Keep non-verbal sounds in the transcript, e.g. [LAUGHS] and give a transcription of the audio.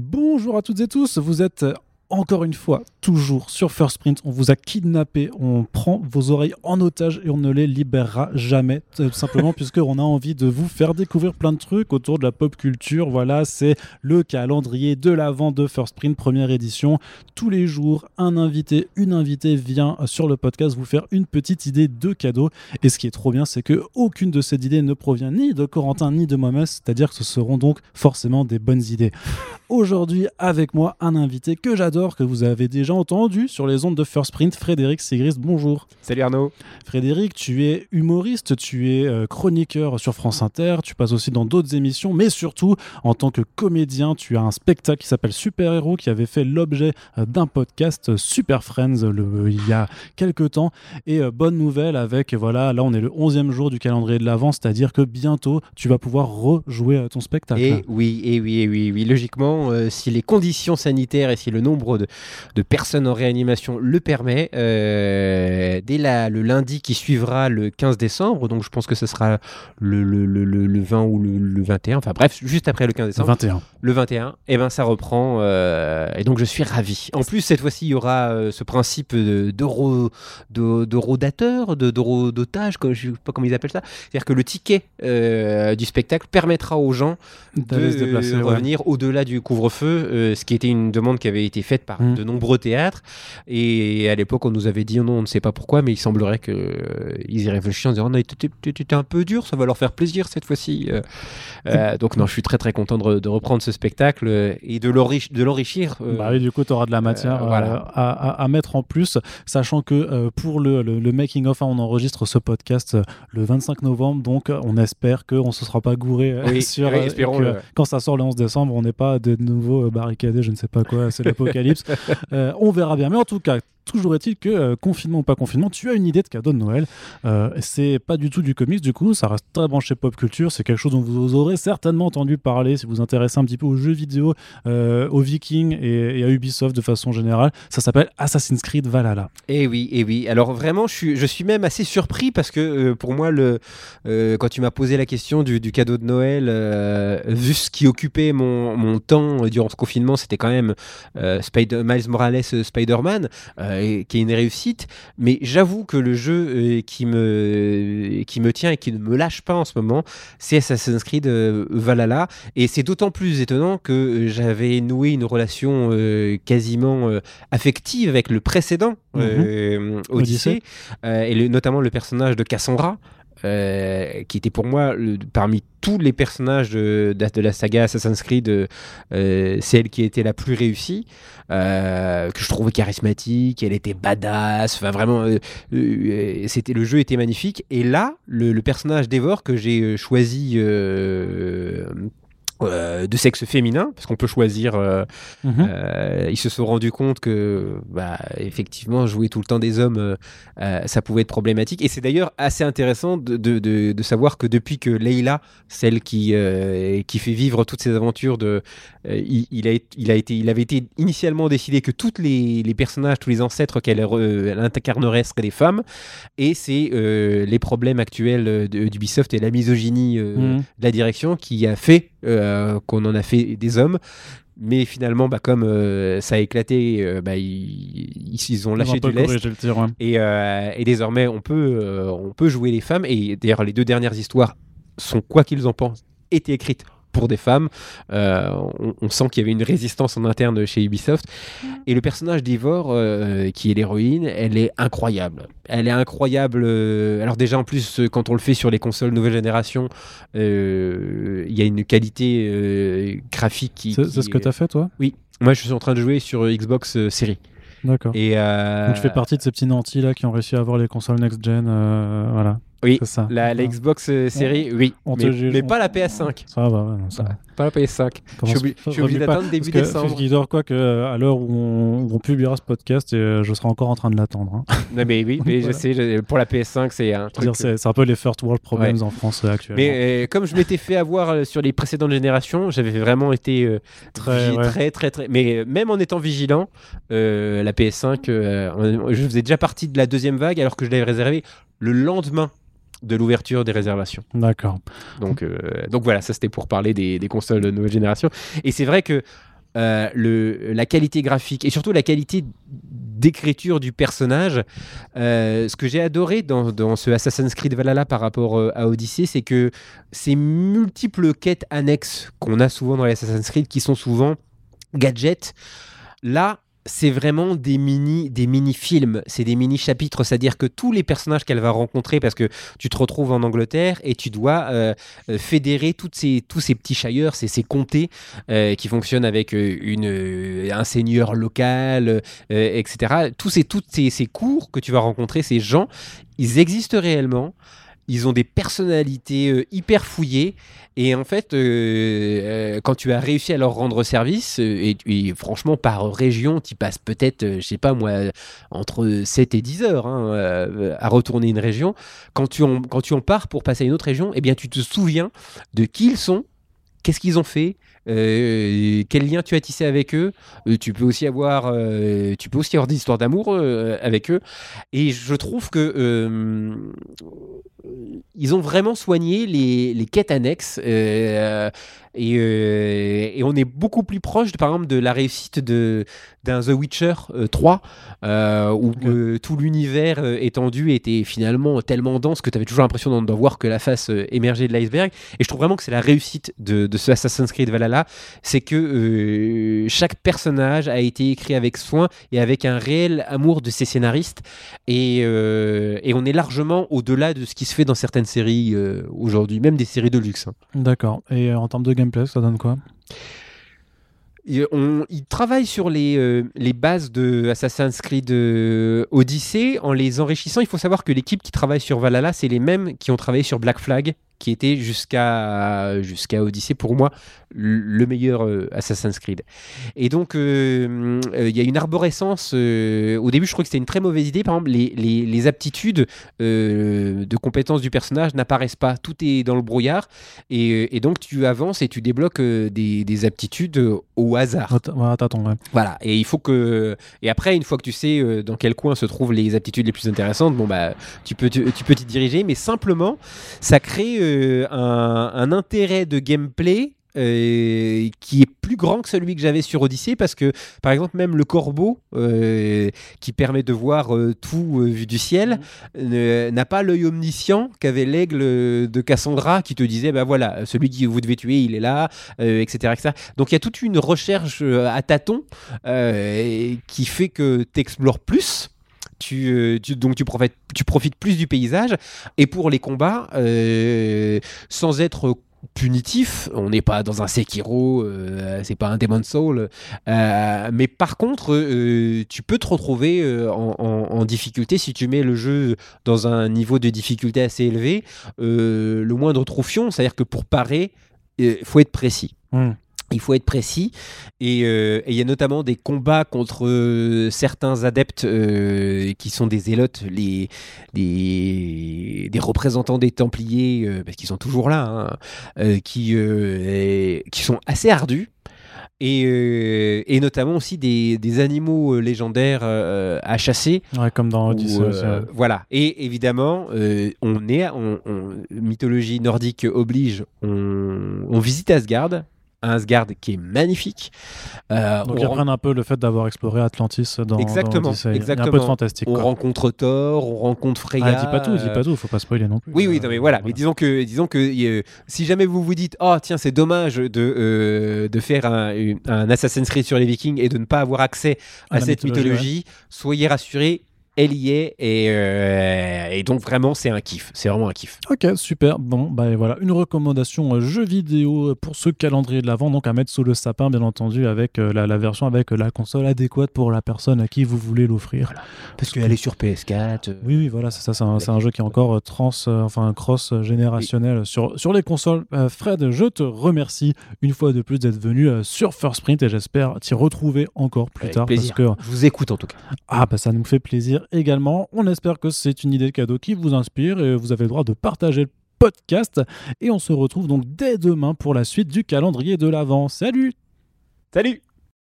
Bonjour à toutes et tous, vous êtes encore une fois, toujours sur First Sprint, on vous a kidnappé, on prend vos oreilles en otage et on ne les libérera jamais, tout simplement [LAUGHS] puisqu'on a envie de vous faire découvrir plein de trucs autour de la pop culture. Voilà, c'est le calendrier de l'avant de First Sprint, première édition. Tous les jours, un invité, une invitée vient sur le podcast vous faire une petite idée de cadeau. Et ce qui est trop bien, c'est que aucune de ces idées ne provient ni de Corentin ni de moi-même, c'est-à-dire que ce seront donc forcément des bonnes idées. Aujourd'hui, avec moi, un invité que j'adore que vous avez déjà entendu sur les ondes de First Print, Frédéric Sigris. Bonjour. Salut Arnaud. Frédéric, tu es humoriste, tu es euh, chroniqueur sur France Inter, tu passes aussi dans d'autres émissions, mais surtout en tant que comédien, tu as un spectacle qui s'appelle Super Héros qui avait fait l'objet euh, d'un podcast euh, Super Friends le, il y a quelques temps. Et bonne nouvelle avec, voilà, là on est le 11e jour du calendrier de l'avant, c'est-à-dire que bientôt tu vas pouvoir rejouer ton spectacle. Et oui, et oui, et oui, oui. Logiquement, si les conditions sanitaires et si le nombre de, personnes en réanimation le permet. Euh, dès le lundi qui suivra le 15 décembre, donc je pense que ce sera le, le, 20 ou le, 21, enfin bref, juste après le 15 décembre. Le 21. Le 21, et ben ça reprend, euh, et donc je suis ravi. En plus, cette fois-ci, il y aura euh, ce principe d'euro d'eurodateur, d'otage, je ne sais pas comment ils appellent ça. C'est-à-dire que le ticket du spectacle permettra aux gens de revenir au-delà du couvre-feu, ce qui était une demande qui avait été faite par mmh. de nombreux Et à l'époque, on nous avait dit non, on ne sait pas pourquoi, mais il semblerait qu'ils euh, y réfléchissent en disant non, tu un peu dur, ça va leur faire plaisir cette fois-ci. Euh, euh, donc, non, je suis très très content de, reprendre ce spectacle et de l'enrichir. bah oui, du coup, tu auras de la matière à, mettre en plus, sachant que pour le, le, making-of, hein, on enregistre ce podcast le 25 novembre, donc on espère qu'on ne se sera pas gouré [LAUGHS] sur. quand ça sort le 11 décembre, on n'est pas de nouveau barricadé, je ne sais pas quoi, c'est [LAUGHS] l'apocalypse. Euh, on verra bien. Mais en tout cas, Toujours est-il que, euh, confinement ou pas confinement, tu as une idée de cadeau de Noël. Euh, c'est pas du tout du comics, du coup, ça reste très branché pop culture. C'est quelque chose dont vous aurez certainement entendu parler si vous vous intéressez un petit peu aux jeux vidéo, euh, aux Vikings et, à Ubisoft de façon générale. Ça s'appelle Assassin's Creed Valhalla. Et eh oui, et eh oui. Alors vraiment, je suis, même assez surpris parce que pour moi, quand tu m'as posé la question du, cadeau de Noël, vu ce qui occupait mon, temps durant ce confinement, c'était quand même Miles Morales Spider-Man qui est une réussite. Mais j'avoue que le jeu euh, qui, me, qui me tient et qui ne me lâche pas en ce moment, c'est Assassin's Creed euh, Valhalla. Et c'est d'autant plus étonnant que euh, j'avais noué une relation quasiment affective avec le précédent mhm. Odyssée, et notamment le personnage de Cassandra. Euh, qui était pour moi parmi tous les personnages de, la saga Assassin's Creed, euh, celle qui était la plus réussie, euh, que je trouvais charismatique, elle était badass, enfin vraiment, c'était le jeu était magnifique. Et là, le, le personnage d'Evor que j'ai choisi euh, de sexe féminin, parce qu'on peut choisir. Euh, mhm. euh, ils se sont rendus compte que, bah, effectivement, jouer tout le temps des hommes, ça pouvait être problématique. Et c'est d'ailleurs assez intéressant de, de, de, savoir que depuis que Leila, celle qui, qui fait vivre toutes ces aventures, de, il, il, a, il, a été, il avait été initialement décidé que tous les, les, personnages, tous les ancêtres qu'elle incarnerait seraient des femmes. Et c'est les problèmes actuels d'Ubisoft et la misogynie mhm. de la direction qui a fait euh, qu'on en a fait des hommes. Mais finalement, bah, comme euh, ça a éclaté, euh, bah, ils, ils, ont lâché du lest. et, et, désormais, on peut, on peut jouer les femmes. Et d'ailleurs, les deux dernières histoires sont, quoi qu'ils en pensent, étaient écrites pour des femmes. Euh, on, sent qu'il y avait une résistance en interne chez Ubisoft. Et le personnage d'Ivor, euh, qui est l'héroïne, elle est incroyable. Elle est incroyable. Euh, alors déjà, en plus, quand on le fait sur les consoles nouvelle génération, il y a une qualité graphique qui... C'est ce que tu as fait, toi? Oui. Moi, je suis en train de jouer sur Xbox Series. D'accord. Et Donc tu fais partie de ces petits nantis là qui ont réussi à avoir les consoles next-gen, voilà. Oui, ça. La, Xbox euh, série, oui. mais, pas la PS5. Ça va, ouais, non, ça va. Pas la PS5. Je suis, obligé d'attendre début décembre. Je dors quoi que euh, à l'heure où on, publiera ce podcast, euh, je serai encore en train de l'attendre. Hein. [LAUGHS] Non, mais oui, mais je sais, pour la PS5, c'est un truc. C'est un peu les first world problems en France actuellement. Mais comme je m'étais fait avoir sur les précédentes générations, j'avais vraiment été très, très, très, très, Mais même en étant vigilant, la PS5, je faisais déjà partie de la deuxième vague alors que je l'avais réservée le lendemain de l'ouverture des réservations. D'accord. Donc, euh, donc voilà, ça c'était pour parler des, consoles de nouvelle génération. Et c'est vrai que le, la qualité graphique et surtout la qualité d'écriture du personnage. ce que j'ai adoré dans, dans, ce Assassin's Creed Valhalla par rapport à Odyssey, c'est que ces multiples quêtes annexes qu'on a souvent dans les Assassin's Creed, qui sont souvent gadgets, là, c'est vraiment des mini, des mini-films, c'est des mini-chapitres, c'est-à-dire que tous les personnages qu'elle va rencontrer, parce que tu te retrouves en Angleterre et tu dois euh, euh, fédérer toutes ces, tous ces petits chailleurs, ces, ces comtés euh, qui fonctionnent avec une, un seigneur local, etc. Tous ces, ces, ces cours que tu vas rencontrer, ces gens, ils existent réellement. Ils ont des personnalités hyper fouillées et en fait, euh, euh, quand tu as réussi à leur rendre service, euh, et, franchement, par région, tu passes peut-être, je sais pas moi, entre 7 et 10 heures hein, à retourner une région. Quand tu, en, quand tu en pars pour passer à une autre région, eh bien, tu te souviens de qui ils sont, qu'est-ce qu'ils ont fait, euh, quel lien tu as tissé avec eux? Euh, tu peux aussi avoir, euh, tu peux aussi avoir des histoires d'amour avec eux. Et je trouve que ils ont vraiment soigné les, les quêtes annexes. Et, et, on est beaucoup plus proche, par exemple, de la réussite de, d'un The Witcher 3, où tout l'univers étendu était finalement tellement dense que tu avais toujours l'impression d'en voir que la face émergée de l'iceberg. Et je trouve vraiment que c'est la réussite de, de ce Assassin's Creed Valhalla c'est que euh, chaque personnage a été écrit avec soin et avec un réel amour de ses scénaristes. Et, euh, on est largement au-delà de ce qui se fait dans certaines séries euh, aujourd'hui, même des séries de luxe. Hein. D'accord. Et en termes de gameplay, ça donne quoi? On, il travaille sur les, les bases de Assassin's Creed Odyssey en les enrichissant. Il faut savoir que l'équipe qui travaille sur Valhalla, c'est les mêmes qui ont travaillé sur Black Flag qui était jusqu'à jusqu'à Odyssey pour moi le meilleur euh, Assassin's Creed. Et donc euh, euh, il y a une arborescence. au début, je crois que c'était une très mauvaise idée. Par exemple, les, les, les aptitudes de compétences du personnage n'apparaissent pas. Tout est dans le brouillard et, et donc tu avances et tu débloques des, des, aptitudes au hasard. Voilà. Et il faut que et après une fois que tu sais dans quel coin se trouvent les aptitudes les plus intéressantes, bon bah tu peux tu, tu peux t'y diriger, mais simplement ça crée euh, un, intérêt de gameplay euh, qui est plus grand que celui que j'avais sur Odyssey parce que par exemple même le corbeau euh, qui permet de voir tout vu du ciel mhm. n'a pas l'œil omniscient qu'avait l'aigle de Cassandra qui te disait bah voilà celui que vous devez tuer il est là etc., etc, donc il y a toute une recherche à tâtons qui fait que tu explores plus euh, tu, donc tu profites, plus du paysage. Et pour les combats, euh, sans être punitif. On n'est pas dans un Sekiro, euh, c'est pas un Demon Soul. mais par contre, tu peux te retrouver en, difficulté si tu mets le jeu dans un niveau de difficulté assez élevé. le moindre troufion, c'est-à-dire que pour parer, il faut être précis. Hmm. Il faut être précis euh, et il y a notamment des combats contre euh, certains adeptes euh, qui sont des zélotes, les, des, représentants des Templiers, parce qu'ils sont toujours là, hein, qui, qui sont assez ardus. Et, et, notamment aussi des, des animaux légendaires à chasser. comme dans Odyssey. Voilà. Et évidemment, on est, mythologie nordique oblige, on, on visite Asgard, un Asgard qui est magnifique. Euh, Donc ils reprennent un peu le fait d'avoir exploré Atlantis dans exactement, exactement. un peu de fantastique. On rencontre Thor, on rencontre Freya. Ah, dis pas tout, dis pas tout, faut pas spoiler non plus. Oui, oui, non, mais voilà. Mais disons que, disons que si jamais vous vous dites, oh tiens, c'est dommage de, euh, de faire un, un, Assassin's Creed sur les Vikings et de ne pas avoir accès à, cette mythologie, soyez rassurés, elle y est euh, et, donc vraiment c'est un kiff, c'est vraiment un kiff. Ok super, bon bah voilà une recommandation euh, jeu vidéo pour ce calendrier de l'avant donc à mettre sous le sapin bien entendu avec euh, la, version avec la console adéquate pour la personne à qui vous voulez l'offrir. Parce, qu'elle est sur PS4. Oui oui voilà c'est ça c'est un, jeu qui est encore trans enfin cross générationnel sur, sur les consoles. Fred je te remercie une fois de plus d'être venu sur First Print et j'espère t'y retrouver encore plus tard parce que je vous écoute en tout cas. Ah bah ça nous fait plaisir également. On espère que c'est une idée de cadeau qui vous inspire et vous avez le droit de partager le podcast. Et on se retrouve donc dès demain pour la suite du calendrier de l'Avent. Salut Salut